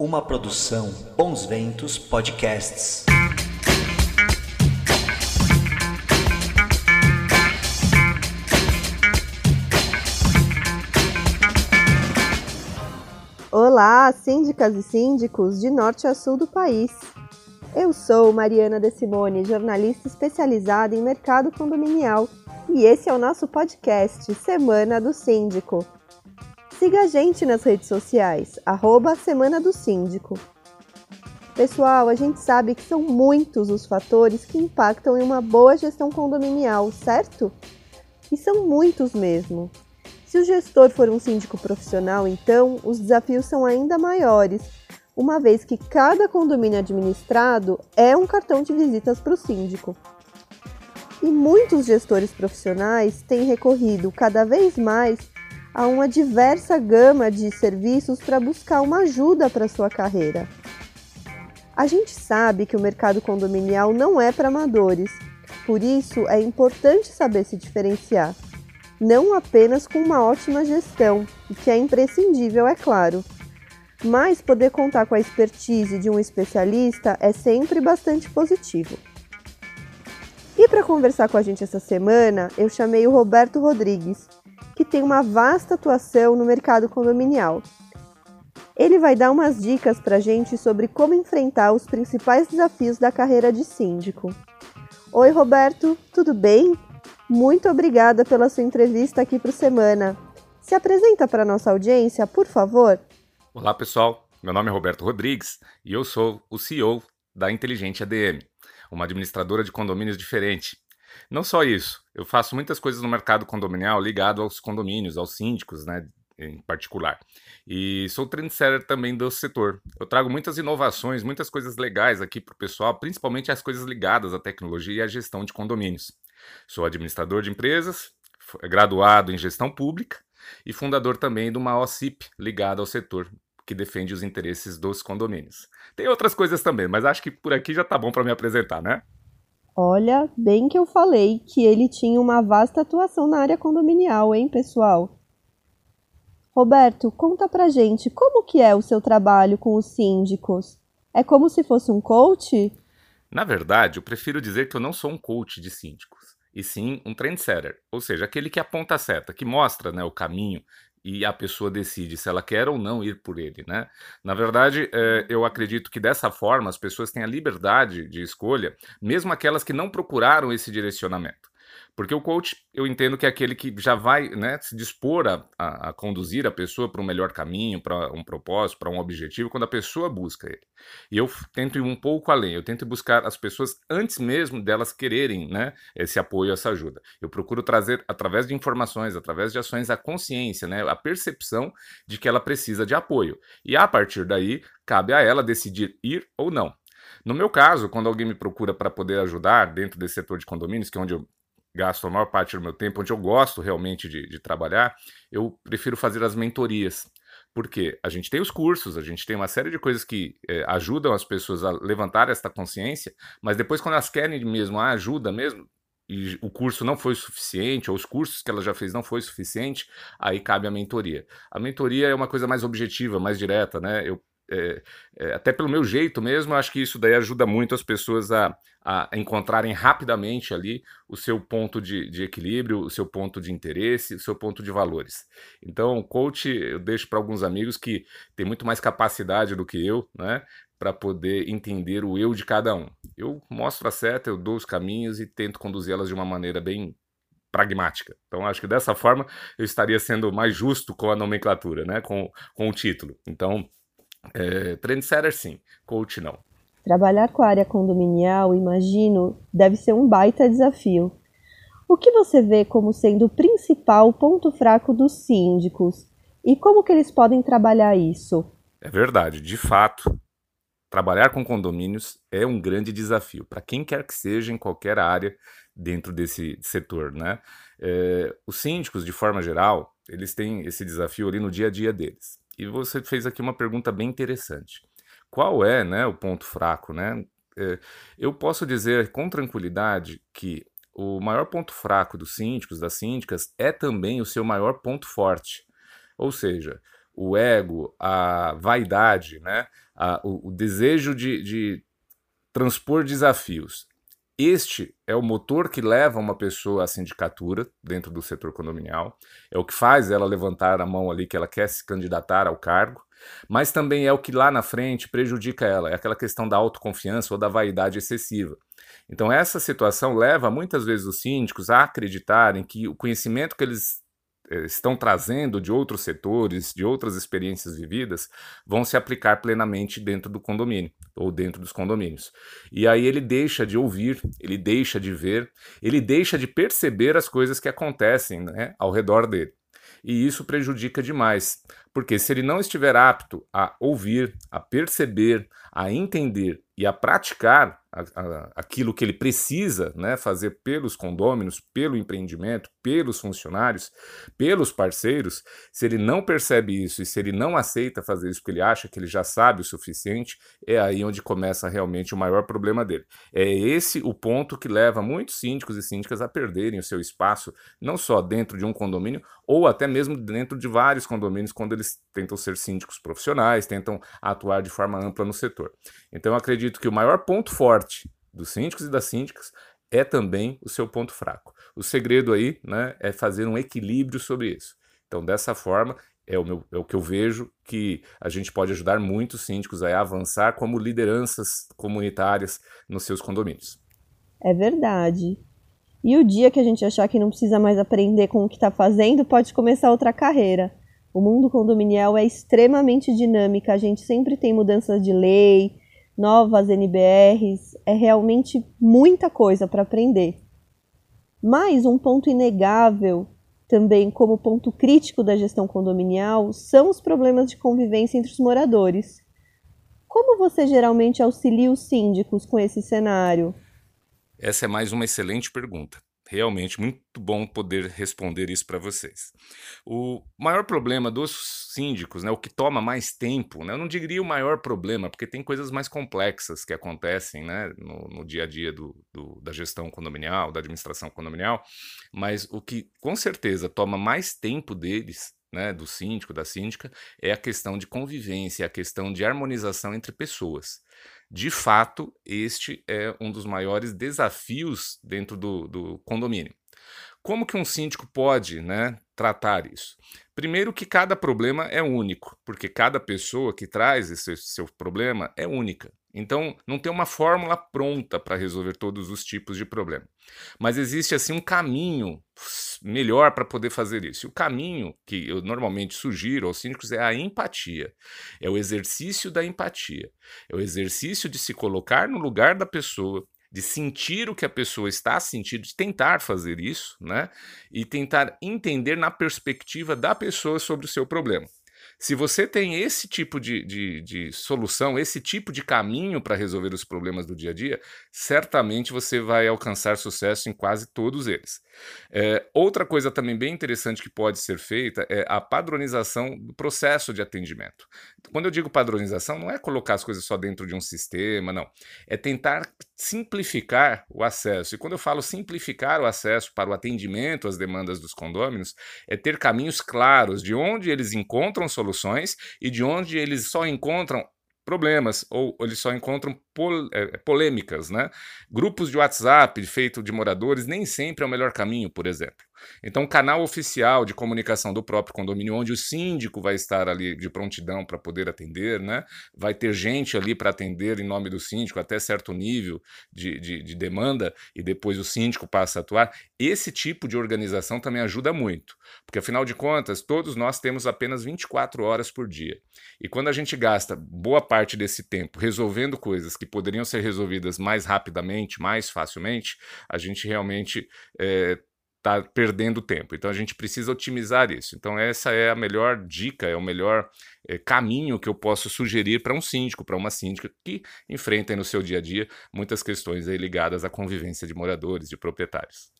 Uma produção Bons Ventos Podcasts. Olá, síndicas e síndicos de norte a sul do país. Eu sou Mariana De Simone, jornalista especializada em mercado condominial, e esse é o nosso podcast Semana do Síndico. Siga a gente nas redes sociais, arroba Semana do Síndico. Pessoal, a gente sabe que são muitos os fatores que impactam em uma boa gestão condominial, certo? E são muitos mesmo. Se o gestor for um síndico profissional, então os desafios são ainda maiores, uma vez que cada condomínio administrado é um cartão de visitas para o síndico. E muitos gestores profissionais têm recorrido cada vez mais a uma diversa gama de serviços para buscar uma ajuda para sua carreira. A gente sabe que o mercado condominial não é para amadores, por isso é importante saber se diferenciar não apenas com uma ótima gestão, o que é imprescindível, é claro. Mas poder contar com a expertise de um especialista é sempre bastante positivo. E para conversar com a gente essa semana, eu chamei o Roberto Rodrigues, que tem uma vasta atuação no mercado condominial. Ele vai dar umas dicas para a gente sobre como enfrentar os principais desafios da carreira de síndico. Oi, Roberto, tudo bem? Muito obrigada pela sua entrevista aqui para o Semana. Se apresenta para nossa audiência, por favor. Olá, pessoal. Meu nome é Roberto Rodrigues e eu sou o CEO da Inteligente ADM, uma administradora de condomínios diferente. Não só isso, eu faço muitas coisas no mercado condominial ligado aos condomínios, aos síndicos, né, em particular. E sou trendsetter também do setor. Eu trago muitas inovações, muitas coisas legais aqui para o pessoal, principalmente as coisas ligadas à tecnologia e à gestão de condomínios. Sou administrador de empresas, graduado em gestão pública e fundador também de uma OCIP ligada ao setor que defende os interesses dos condomínios. Tem outras coisas também, mas acho que por aqui já tá bom para me apresentar, né? Olha, bem que eu falei que ele tinha uma vasta atuação na área condominial, hein, pessoal? Roberto, conta pra gente como que é o seu trabalho com os síndicos? É como se fosse um coach? Na verdade, eu prefiro dizer que eu não sou um coach de síndicos, e sim um trendsetter, ou seja, aquele que aponta a seta, que mostra né, o caminho e a pessoa decide se ela quer ou não ir por ele, né? Na verdade, é, eu acredito que dessa forma as pessoas têm a liberdade de escolha, mesmo aquelas que não procuraram esse direcionamento. Porque o coach, eu entendo que é aquele que já vai né, se dispor a, a, a conduzir a pessoa para um melhor caminho, para um propósito, para um objetivo, quando a pessoa busca ele. E eu tento ir um pouco além, eu tento buscar as pessoas antes mesmo delas quererem né, esse apoio, essa ajuda. Eu procuro trazer, através de informações, através de ações, a consciência, né, a percepção de que ela precisa de apoio. E a partir daí, cabe a ela decidir ir ou não. No meu caso, quando alguém me procura para poder ajudar dentro desse setor de condomínios, que é onde eu gasto a maior parte do meu tempo, onde eu gosto realmente de, de trabalhar, eu prefiro fazer as mentorias. Porque a gente tem os cursos, a gente tem uma série de coisas que é, ajudam as pessoas a levantar esta consciência, mas depois, quando elas querem mesmo a ajuda mesmo, e o curso não foi suficiente, ou os cursos que ela já fez não foi suficiente, aí cabe a mentoria. A mentoria é uma coisa mais objetiva, mais direta, né? Eu é, é, até pelo meu jeito mesmo, acho que isso daí ajuda muito as pessoas a, a encontrarem rapidamente ali o seu ponto de, de, equilíbrio, o seu ponto de interesse, o seu ponto de valores. Então, coach eu deixo para alguns amigos que têm muito mais capacidade do que eu, né? Para poder entender o eu de cada um. Eu mostro a seta, eu dou os caminhos e tento conduzi-las de uma maneira bem pragmática. Então, acho que dessa forma eu estaria sendo mais justo com a nomenclatura, né? Com, com o título. Então, é, trendsetter sim, coach não. Trabalhar com a área condominial, imagino, deve ser um baita desafio. O que você vê como sendo o principal ponto fraco dos síndicos e como que eles podem trabalhar isso? É verdade, de fato, trabalhar com condomínios é um grande desafio para quem quer que seja em qualquer área dentro desse setor, né? É, os síndicos, de forma geral, eles têm esse desafio ali no dia a dia deles. E você fez aqui uma pergunta bem interessante. Qual é né, o ponto fraco? Né? É, eu posso dizer com tranquilidade que o maior ponto fraco dos síndicos, das síndicas, é também o seu maior ponto forte. Ou seja, o ego, a vaidade, né? a, o, o, desejo de, de transpor desafios. Este é o motor que leva uma pessoa à sindicatura dentro do setor condominial, é o que faz ela levantar a mão ali que ela quer se candidatar ao cargo, mas também é o que lá na frente prejudica ela, é aquela questão da autoconfiança ou da vaidade excessiva. Então, essa situação leva muitas vezes os síndicos a acreditarem que o conhecimento que eles estão trazendo de outros setores, de outras experiências vividas, vão se aplicar plenamente dentro do condomínio ou dentro dos condomínios. E aí ele deixa de ouvir, ele deixa de ver, ele deixa de perceber as coisas que acontecem né, ao redor dele. E isso prejudica demais, porque se ele não estiver apto a ouvir, a perceber, a entender e a praticar a, a, aquilo que ele precisa né, fazer pelos condôminos, pelo empreendimento, pelos funcionários, pelos parceiros, se ele não percebe isso e se ele não aceita fazer isso porque ele acha que ele já sabe o suficiente, é aí onde começa realmente o maior problema dele. É esse o ponto que leva muitos síndicos e síndicas a perderem o seu espaço, não só dentro de um condomínio, ou até mesmo dentro de vários condomínios, quando eles tentam ser síndicos profissionais, tentam atuar de forma ampla no setor. Então, eu acredito que o maior ponto forte dos síndicos e das síndicas é também o seu ponto fraco. O segredo aí né, é fazer um equilíbrio sobre isso. Então, dessa forma, é o, meu, é o que eu vejo que a gente pode ajudar muitos síndicos a avançar como lideranças comunitárias nos seus condomínios. É verdade. E o dia que a gente achar que não precisa mais aprender com o que está fazendo, pode começar outra carreira. O mundo condominial é extremamente dinâmico, a gente sempre tem mudanças de lei, novas NBRs, é realmente muita coisa para aprender. Mas um ponto inegável, também como ponto crítico da gestão condominial, são os problemas de convivência entre os moradores. Como você geralmente auxilia os síndicos com esse cenário? Essa é mais uma excelente pergunta. Realmente muito bom poder responder isso para vocês. O maior problema dos síndicos, né, o que toma mais tempo, né, eu não diria o maior problema, porque tem coisas mais complexas que acontecem né, no, no dia a dia do, do, da gestão condominial, da administração condominial, mas o que com certeza toma mais tempo deles né, do síndico, da síndica, é a questão de convivência, a questão de harmonização entre pessoas. De fato, este é um dos maiores desafios dentro do, do condomínio. Como que um síndico pode né, tratar isso? Primeiro que cada problema é único, porque cada pessoa que traz esse seu problema é única. Então, não tem uma fórmula pronta para resolver todos os tipos de problema. Mas existe assim um caminho melhor para poder fazer isso. O caminho que eu normalmente sugiro aos síndicos é a empatia. É o exercício da empatia. É o exercício de se colocar no lugar da pessoa, de sentir o que a pessoa está sentindo, de tentar fazer isso, né? E tentar entender na perspectiva da pessoa sobre o seu problema. Se você tem esse tipo de, de, de solução, esse tipo de caminho para resolver os problemas do dia a dia, certamente você vai alcançar sucesso em quase todos eles. É, outra coisa também bem interessante que pode ser feita é a padronização do processo de atendimento. Quando eu digo padronização, não é colocar as coisas só dentro de um sistema, não. É tentar simplificar o acesso. E quando eu falo simplificar o acesso para o atendimento às demandas dos condôminos, é ter caminhos claros de onde eles encontram soluções soluções e de onde eles só encontram problemas ou eles só encontram pol, é, polêmicas, né? Grupos de WhatsApp feito de moradores nem sempre é o melhor caminho, por exemplo. Então, canal oficial de comunicação do próprio condomínio, onde o síndico vai estar ali de prontidão para poder atender, né? Vai ter gente ali para atender em nome do síndico até certo nível de, de, de demanda e depois o síndico passa a atuar. Esse tipo de organização também ajuda muito, porque afinal de contas, todos nós temos apenas 24 horas por dia. E quando a gente gasta boa parte desse tempo resolvendo coisas que poderiam ser resolvidas mais rapidamente, mais facilmente, a gente realmente é, está perdendo tempo. Então a gente precisa otimizar isso. Então essa é a melhor dica, é o melhor é, caminho que eu posso sugerir para um síndico, para uma síndica que enfrenta no seu dia a dia muitas questões ligadas à convivência de moradores, de proprietários.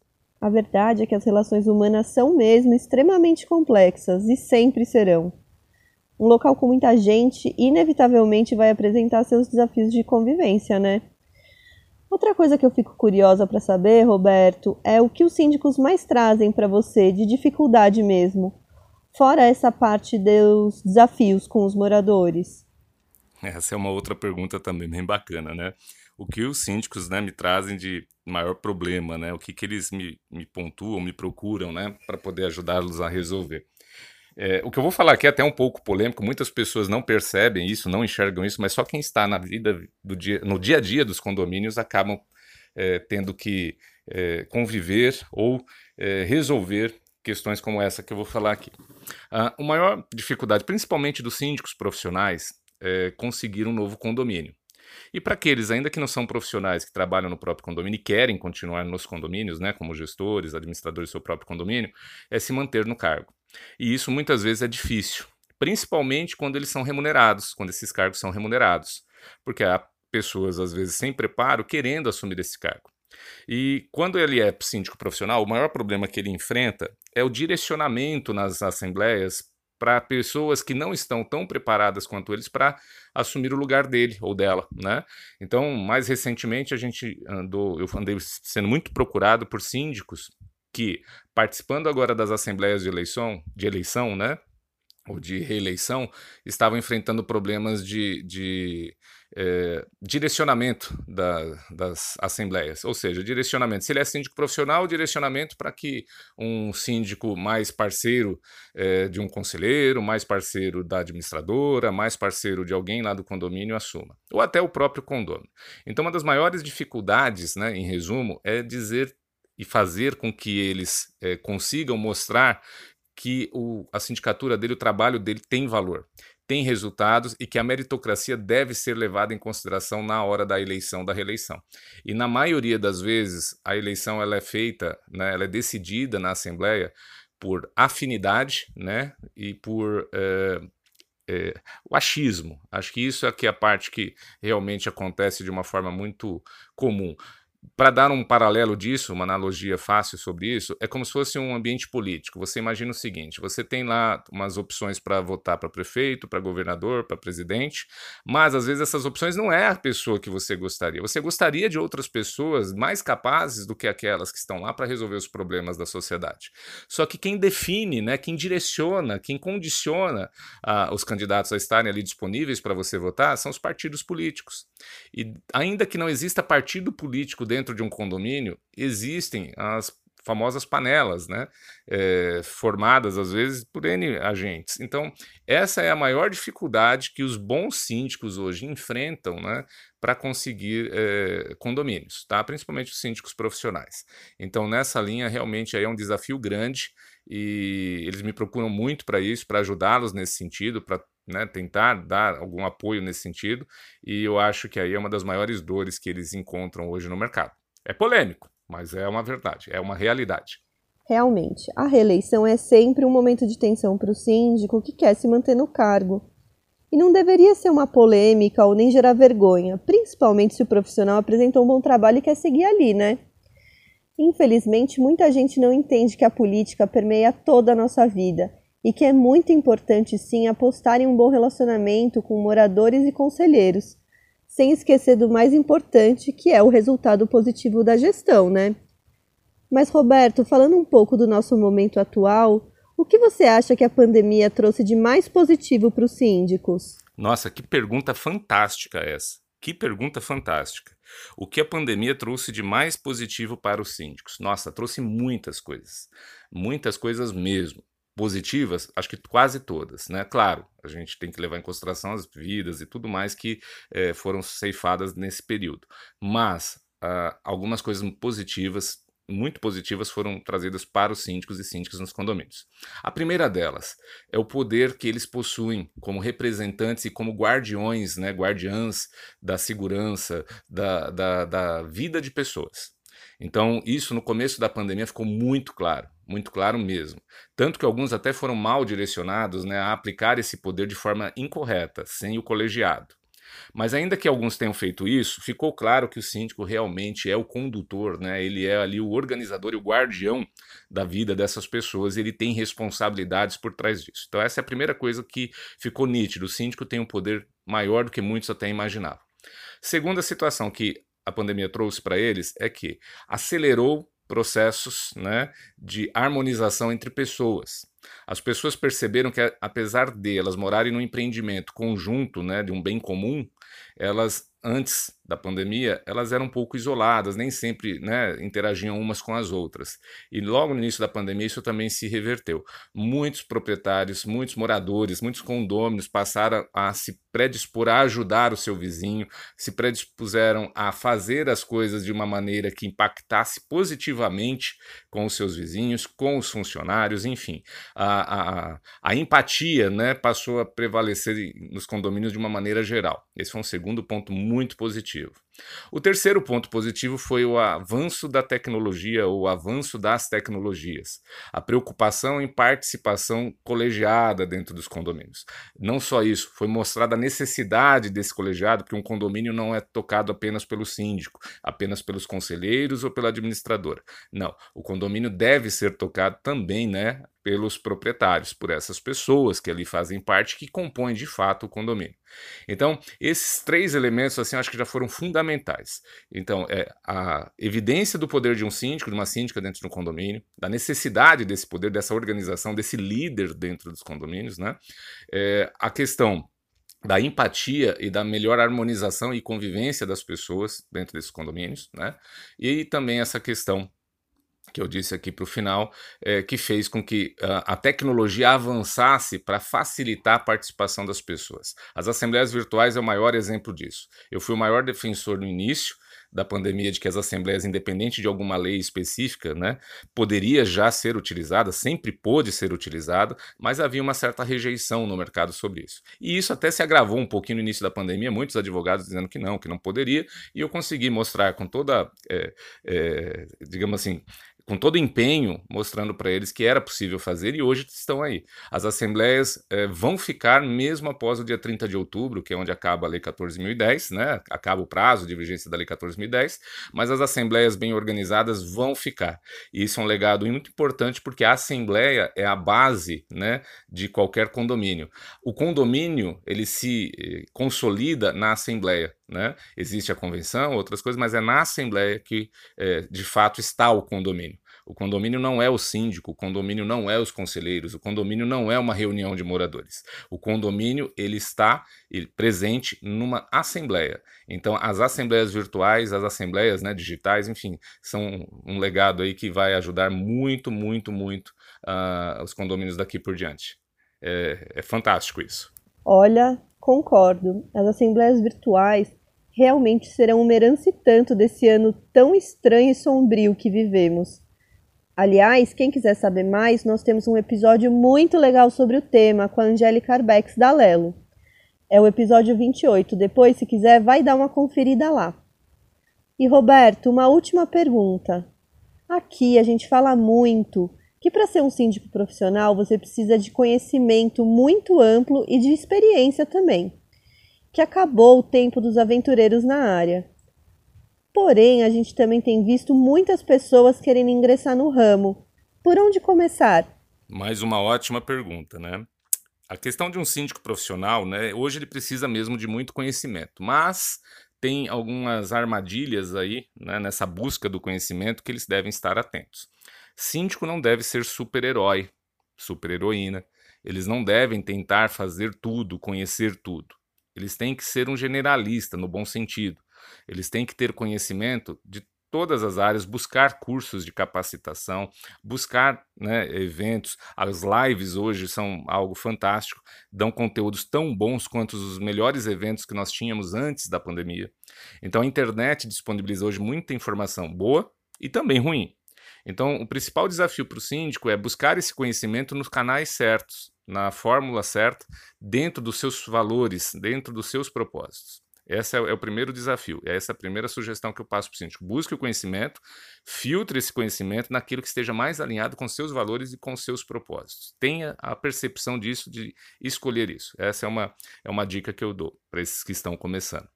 A verdade é que as relações humanas são mesmo extremamente complexas e sempre serão. Um local com muita gente inevitavelmente vai apresentar seus desafios de convivência, né? Outra coisa que eu fico curiosa para saber, Roberto, é o que os síndicos mais trazem para você de dificuldade mesmo, fora essa parte dos desafios com os moradores. Essa é uma outra pergunta também bem bacana, né? O que os síndicos né, me trazem de maior problema, né? O que, que eles me, me pontuam, me procuram, né? Para poder ajudá-los a resolver. É, o que eu vou falar aqui é até um pouco polêmico, muitas pessoas não percebem isso, não enxergam isso, mas só quem está na vida do dia, no dia a dia dos condomínios acabam é, tendo que é, conviver ou é, resolver questões como essa que eu vou falar aqui. A ah, maior dificuldade, principalmente dos síndicos profissionais, é conseguir um novo condomínio. E para aqueles ainda que não são profissionais que trabalham no próprio condomínio e querem continuar nos condomínios, né, como gestores, administradores do seu próprio condomínio, é se manter no cargo. E isso muitas vezes é difícil, principalmente quando eles são remunerados, quando esses cargos são remunerados, porque há pessoas às vezes sem preparo querendo assumir esse cargo. E quando ele é síndico profissional, o maior problema que ele enfrenta é o direcionamento nas assembleias para pessoas que não estão tão preparadas quanto eles para assumir o lugar dele ou dela, né? Então, mais recentemente a gente andou, eu andei sendo muito procurado por síndicos que participando agora das assembleias de eleição, de eleição, né? Ou de reeleição, estavam enfrentando problemas de, de é, direcionamento da, das assembleias, ou seja, direcionamento. Se ele é síndico profissional, direcionamento para que um síndico mais parceiro é, de um conselheiro, mais parceiro da administradora, mais parceiro de alguém lá do condomínio assuma, ou até o próprio condomínio. Então, uma das maiores dificuldades, né, em resumo, é dizer e fazer com que eles é, consigam mostrar que o, a sindicatura dele, o trabalho dele tem valor, tem resultados e que a meritocracia deve ser levada em consideração na hora da eleição, da reeleição. E na maioria das vezes, a eleição ela é feita, né, ela é decidida na Assembleia por afinidade né, e por é, é, o achismo. Acho que isso é que é a parte que realmente acontece de uma forma muito comum para dar um paralelo disso, uma analogia fácil sobre isso, é como se fosse um ambiente político. Você imagina o seguinte: você tem lá umas opções para votar para prefeito, para governador, para presidente, mas às vezes essas opções não é a pessoa que você gostaria. Você gostaria de outras pessoas mais capazes do que aquelas que estão lá para resolver os problemas da sociedade. Só que quem define, né, quem direciona, quem condiciona ah, os candidatos a estarem ali disponíveis para você votar são os partidos políticos. E ainda que não exista partido político dentro de um condomínio, existem as famosas panelas, né? É, formadas às vezes por N agentes. Então, essa é a maior dificuldade que os bons síndicos hoje enfrentam, né? Para conseguir é, condomínios, tá? Principalmente os síndicos profissionais. Então, nessa linha, realmente aí é um desafio grande e eles me procuram muito para isso, para ajudá-los nesse sentido, para né, tentar dar algum apoio nesse sentido, e eu acho que aí é uma das maiores dores que eles encontram hoje no mercado. É polêmico, mas é uma verdade, é uma realidade. Realmente, a reeleição é sempre um momento de tensão para o síndico que quer se manter no cargo. E não deveria ser uma polêmica ou nem gerar vergonha, principalmente se o profissional apresentou um bom trabalho e quer seguir ali, né? Infelizmente, muita gente não entende que a política permeia toda a nossa vida e que é muito importante sim apostar em um bom relacionamento com moradores e conselheiros, sem esquecer do mais importante, que é o resultado positivo da gestão, né? Mas Roberto, falando um pouco do nosso momento atual, o que você acha que a pandemia trouxe de mais positivo para os síndicos? Nossa, que pergunta fantástica essa. Que pergunta fantástica. O que a pandemia trouxe de mais positivo para os síndicos? Nossa, trouxe muitas coisas. Muitas coisas mesmo positivas, acho que quase todas, né? Claro, a gente tem que levar em consideração as vidas e tudo mais que é, foram ceifadas nesse período, mas uh, algumas coisas positivas, muito positivas, foram trazidas para os síndicos e síndicas nos condomínios. A primeira delas é o poder que eles possuem como representantes e como guardiões, né, guardiãs da segurança, da, da, da vida de pessoas. Então, isso no começo da pandemia ficou muito claro, muito claro mesmo. Tanto que alguns até foram mal direcionados né, a aplicar esse poder de forma incorreta, sem o colegiado. Mas ainda que alguns tenham feito isso, ficou claro que o síndico realmente é o condutor, né? ele é ali o organizador e o guardião da vida dessas pessoas, ele tem responsabilidades por trás disso. Então, essa é a primeira coisa que ficou nítido: o síndico tem um poder maior do que muitos até imaginavam. Segunda situação que a pandemia trouxe para eles é que acelerou processos né, de harmonização entre pessoas. As pessoas perceberam que, apesar de elas morarem num empreendimento conjunto, né, de um bem comum, elas antes da pandemia, elas eram um pouco isoladas, nem sempre né, interagiam umas com as outras. E logo no início da pandemia isso também se reverteu. Muitos proprietários, muitos moradores, muitos condôminos passaram a se predispor a ajudar o seu vizinho, se predispuseram a fazer as coisas de uma maneira que impactasse positivamente com os seus vizinhos, com os funcionários, enfim. A, a, a empatia né, passou a prevalecer nos condomínios de uma maneira geral. Esse foi um segundo ponto muito positivo. O terceiro ponto positivo foi o avanço da tecnologia, ou o avanço das tecnologias. A preocupação em participação colegiada dentro dos condomínios. Não só isso, foi mostrada a necessidade desse colegiado, porque um condomínio não é tocado apenas pelo síndico, apenas pelos conselheiros ou pela administradora. Não, o condomínio deve ser tocado também, né, pelos proprietários, por essas pessoas que ali fazem parte, que compõem de fato o condomínio. Então, esses três elementos, assim, acho que já foram fundamentais. Então, é a evidência do poder de um síndico, de uma síndica dentro de um condomínio, da necessidade desse poder, dessa organização, desse líder dentro dos condomínios, né? É, a questão da empatia e da melhor harmonização e convivência das pessoas dentro desses condomínios, né? E também essa questão que eu disse aqui para o final, é, que fez com que uh, a tecnologia avançasse para facilitar a participação das pessoas. As assembleias virtuais é o maior exemplo disso. Eu fui o maior defensor no início da pandemia de que as assembleias, independente de alguma lei específica, né, poderia já ser utilizada, sempre pôde ser utilizada, mas havia uma certa rejeição no mercado sobre isso. E isso até se agravou um pouquinho no início da pandemia, muitos advogados dizendo que não, que não poderia, e eu consegui mostrar com toda, é, é, digamos assim, com todo empenho, mostrando para eles que era possível fazer e hoje estão aí. As assembleias eh, vão ficar mesmo após o dia 30 de outubro, que é onde acaba a Lei 14.010, né? acaba o prazo de vigência da Lei 14.010, mas as assembleias bem organizadas vão ficar. E isso é um legado muito importante porque a assembleia é a base né, de qualquer condomínio. O condomínio ele se eh, consolida na assembleia. Né? Existe a convenção, outras coisas, mas é na Assembleia que é, de fato está o condomínio. O condomínio não é o síndico, o condomínio não é os conselheiros, o condomínio não é uma reunião de moradores. O condomínio ele está presente numa assembleia. Então, as assembleias virtuais, as assembleias né, digitais, enfim, são um legado aí que vai ajudar muito, muito, muito uh, os condomínios daqui por diante. É, é fantástico isso. Olha, concordo. As assembleias virtuais realmente serão uma herança e tanto desse ano tão estranho e sombrio que vivemos. Aliás, quem quiser saber mais, nós temos um episódio muito legal sobre o tema com a Angélica Arbex da Lelo. É o episódio 28. Depois, se quiser, vai dar uma conferida lá. E Roberto, uma última pergunta. Aqui a gente fala muito que para ser um síndico profissional você precisa de conhecimento muito amplo e de experiência também que acabou o tempo dos aventureiros na área. Porém, a gente também tem visto muitas pessoas querendo ingressar no ramo. Por onde começar? Mais uma ótima pergunta, né? A questão de um síndico profissional, né? Hoje ele precisa mesmo de muito conhecimento, mas tem algumas armadilhas aí né, nessa busca do conhecimento que eles devem estar atentos. Síndico não deve ser super-herói, super-heroína. Eles não devem tentar fazer tudo, conhecer tudo. Eles têm que ser um generalista, no bom sentido. Eles têm que ter conhecimento de todas as áreas, buscar cursos de capacitação, buscar né, eventos. As lives hoje são algo fantástico, dão conteúdos tão bons quanto os melhores eventos que nós tínhamos antes da pandemia. Então a internet disponibiliza hoje muita informação boa e também ruim. Então o principal desafio para o síndico é buscar esse conhecimento nos canais certos, na fórmula certa, dentro dos seus valores, dentro dos seus propósitos. Esse é, é, o primeiro desafio, essa é a primeira sugestão que eu passo para o síndico. Busque o conhecimento, filtre esse conhecimento naquilo que esteja mais alinhado com seus valores e com seus propósitos. Tenha a percepção disso, de escolher isso. Essa é uma, é uma dica que eu dou para esses que estão começando.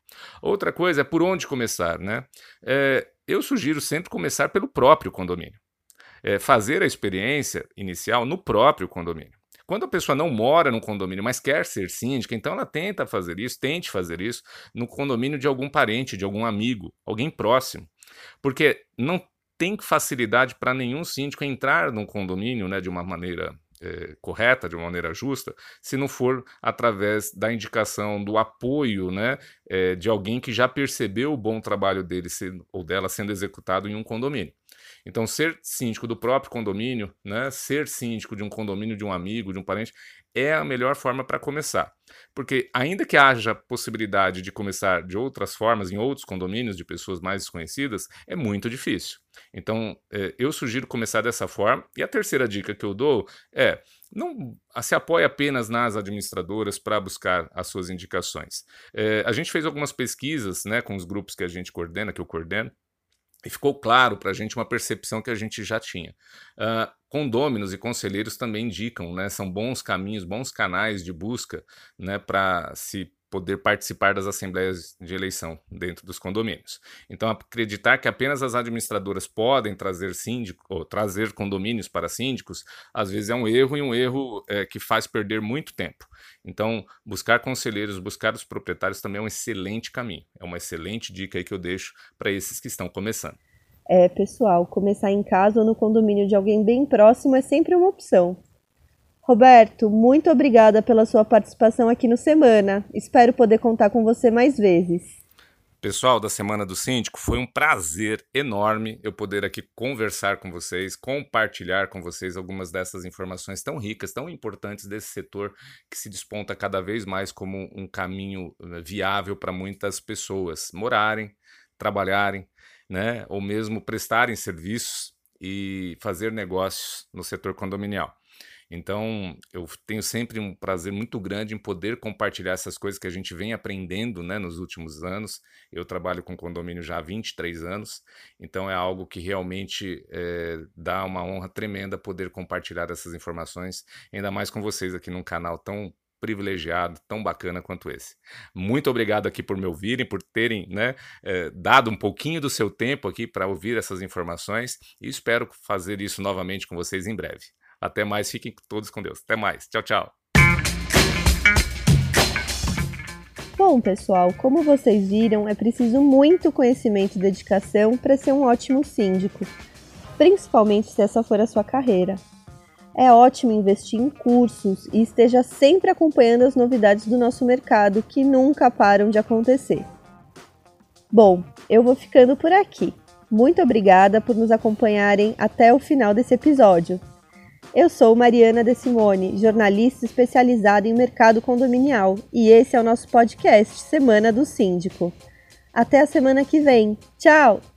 Outra coisa é por onde começar, né? É, eu sugiro sempre começar pelo próprio condomínio. É, fazer a experiência inicial no próprio condomínio. Quando a pessoa não mora no condomínio, mas quer ser síndica, então ela tenta fazer isso, tente fazer isso no condomínio de algum parente, de algum amigo, alguém próximo. Porque não tem facilidade para nenhum síndico entrar num condomínio né, de uma maneira é, correta, de uma maneira justa, se não for através da indicação, do apoio né, é, de alguém que já percebeu o bom trabalho dele sendo, ou dela sendo executado em um condomínio. Então, ser síndico do próprio condomínio, né, ser síndico de um condomínio de um amigo, de um parente, é a melhor forma para começar. Porque, ainda que haja possibilidade de começar de outras formas, em outros condomínios de pessoas mais desconhecidas, é muito difícil. Então, é, eu sugiro começar dessa forma. E a terceira dica que eu dou é não se apoie apenas nas administradoras para buscar as suas indicações. É, a gente fez algumas pesquisas né, com os grupos que a gente coordena, que eu coordeno, e ficou claro para a gente uma percepção que a gente já tinha. Uh, condôminos e conselheiros também indicam, né, são bons caminhos, bons canais de busca né, para se poder participar das assembleias de eleição dentro dos condomínios. Então, acreditar que apenas as administradoras podem trazer síndico ou trazer condomínios para síndicos, às vezes é um erro e um erro é, que faz perder muito tempo. Então, buscar conselheiros, buscar os proprietários também é um excelente caminho. É uma excelente dica aí que eu deixo para esses que estão começando. É, pessoal, começar em casa ou no condomínio de alguém bem próximo é sempre uma opção. Roberto, muito obrigada pela sua participação aqui no Semana. Espero poder contar com você mais vezes. Pessoal da Semana do Síndico, foi um prazer enorme eu poder aqui conversar com vocês, compartilhar com vocês algumas dessas informações tão ricas, tão importantes desse setor que se desponta cada vez mais como um caminho eh, viável para muitas pessoas morarem, trabalharem, né, ou mesmo prestarem serviços e fazer negócios no setor condominial. Então, eu tenho sempre um prazer muito grande em poder compartilhar essas coisas que a gente vem aprendendo né, nos últimos anos. Eu trabalho com condomínio já há 23 anos, então é algo que realmente é, dá uma honra tremenda poder compartilhar essas informações, ainda mais com vocês aqui num canal tão privilegiado, tão bacana quanto esse. Muito obrigado aqui por me ouvirem, por terem né, é, dado um pouquinho do seu tempo aqui para ouvir essas informações e espero fazer isso novamente com vocês em breve. Até mais, fiquem todos com Deus. Até mais. Tchau, tchau. Bom, pessoal, como vocês viram, é preciso muito conhecimento e dedicação para ser um ótimo síndico, principalmente se essa for a sua carreira. É ótimo investir em cursos e esteja sempre acompanhando as novidades do nosso mercado que nunca param de acontecer. Bom, eu vou ficando por aqui. Muito obrigada por nos acompanharem até o final desse episódio. Eu sou Mariana De Simone, jornalista especializada em mercado condominial, e esse é o nosso podcast Semana do Síndico. Até a semana que vem. Tchau!